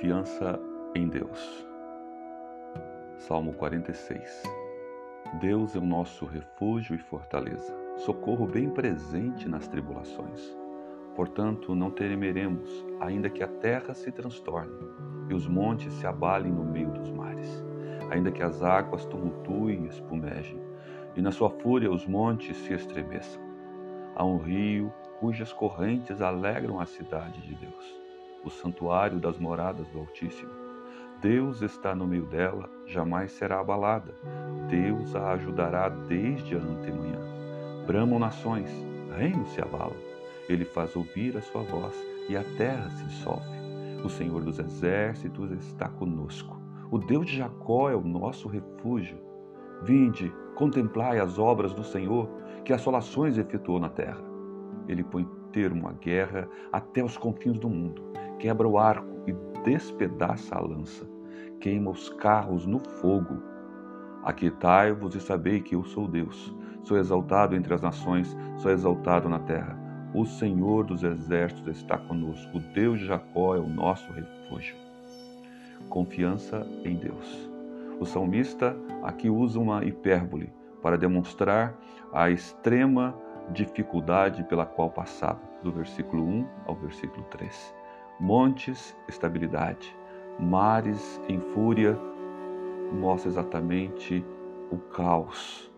Confiança em Deus. Salmo 46. Deus é o nosso refúgio e fortaleza, socorro bem presente nas tribulações. Portanto, não temeremos, ainda que a terra se transtorne e os montes se abalem no meio dos mares, ainda que as águas tumultuem e espumejem, e na sua fúria os montes se estremeçam. Há um rio cujas correntes alegram a cidade de Deus o santuário das moradas do Altíssimo. Deus está no meio dela, jamais será abalada. Deus a ajudará desde a antemanhã. Bramam nações, reinos se abalam. Ele faz ouvir a sua voz e a terra se dissolve. O Senhor dos exércitos está conosco. O Deus de Jacó é o nosso refúgio. Vinde, contemplai as obras do Senhor, que assolações efetuou na terra. Ele põe termo à guerra até os confins do mundo quebra o arco e despedaça a lança, queima os carros no fogo. Aquietai-vos e sabei que eu sou Deus. Sou exaltado entre as nações, sou exaltado na terra. O Senhor dos exércitos está conosco. O Deus de Jacó é o nosso refúgio. Confiança em Deus. O salmista aqui usa uma hipérbole para demonstrar a extrema dificuldade pela qual passava, do versículo 1 ao versículo 3 montes, estabilidade, mares em fúria, mostra exatamente o caos.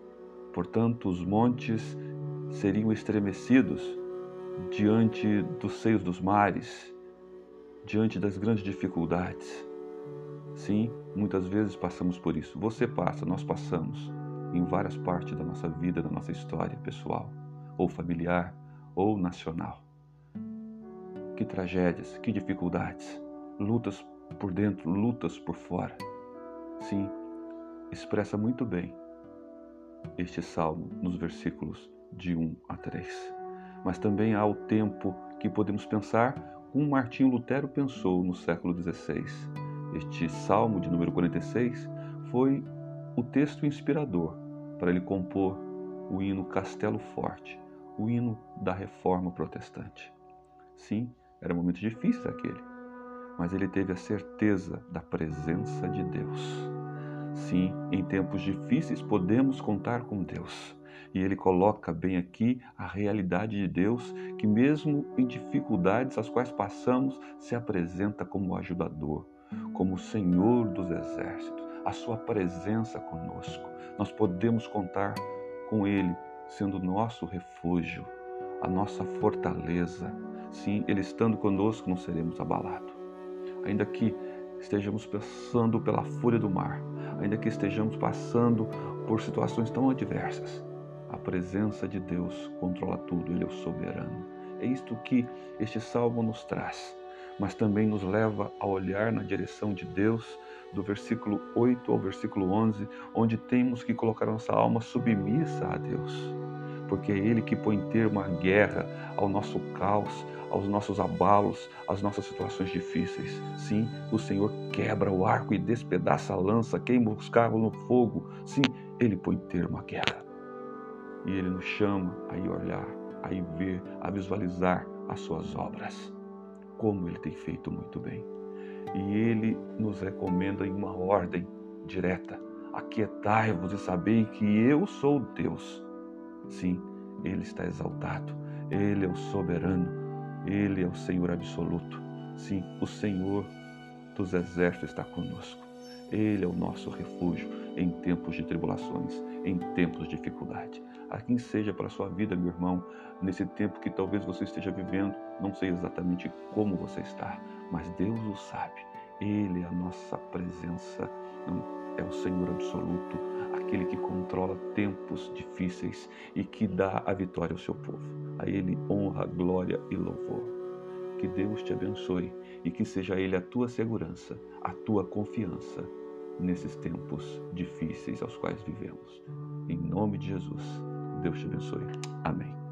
Portanto, os montes seriam estremecidos diante dos seios dos mares, diante das grandes dificuldades. Sim, muitas vezes passamos por isso. Você passa, nós passamos em várias partes da nossa vida, da nossa história pessoal, ou familiar, ou nacional. Que tragédias, que dificuldades, lutas por dentro, lutas por fora. Sim, expressa muito bem este salmo nos versículos de 1 a 3. Mas também há o tempo que podemos pensar como Martinho Lutero pensou no século XVI. Este salmo de número 46 foi o texto inspirador para ele compor o hino Castelo Forte, o hino da reforma protestante. Sim, era um momento difícil aquele, mas ele teve a certeza da presença de Deus. Sim, em tempos difíceis podemos contar com Deus. E ele coloca bem aqui a realidade de Deus, que mesmo em dificuldades as quais passamos, se apresenta como ajudador, como Senhor dos exércitos, a sua presença conosco. Nós podemos contar com ele sendo nosso refúgio, a nossa fortaleza, Sim, Ele estando conosco, não seremos abalados. Ainda que estejamos passando pela fúria do mar, ainda que estejamos passando por situações tão adversas, a presença de Deus controla tudo, Ele é o soberano. É isto que este salmo nos traz, mas também nos leva a olhar na direção de Deus, do versículo 8 ao versículo 11, onde temos que colocar nossa alma submissa a Deus porque é Ele que põe termo à guerra, ao nosso caos, aos nossos abalos, às nossas situações difíceis. Sim, o Senhor quebra o arco e despedaça a lança, queima os carros no fogo. Sim, Ele põe termo à guerra. E Ele nos chama a ir olhar, a ir ver, a visualizar as suas obras, como Ele tem feito muito bem. E Ele nos recomenda em uma ordem direta: aquietai-vos e sabei que eu sou Deus Sim, Ele está exaltado. Ele é o soberano. Ele é o Senhor absoluto. Sim, o Senhor dos exércitos está conosco. Ele é o nosso refúgio em tempos de tribulações, em tempos de dificuldade. Assim seja para a sua vida, meu irmão, nesse tempo que talvez você esteja vivendo, não sei exatamente como você está, mas Deus o sabe. Ele é a nossa presença, é o Senhor absoluto, aquele que controla tempos difíceis e que dá a vitória ao seu povo. A Ele honra, glória e louvor. Que Deus te abençoe e que seja Ele a tua segurança, a tua confiança nesses tempos difíceis aos quais vivemos. Em nome de Jesus, Deus te abençoe. Amém.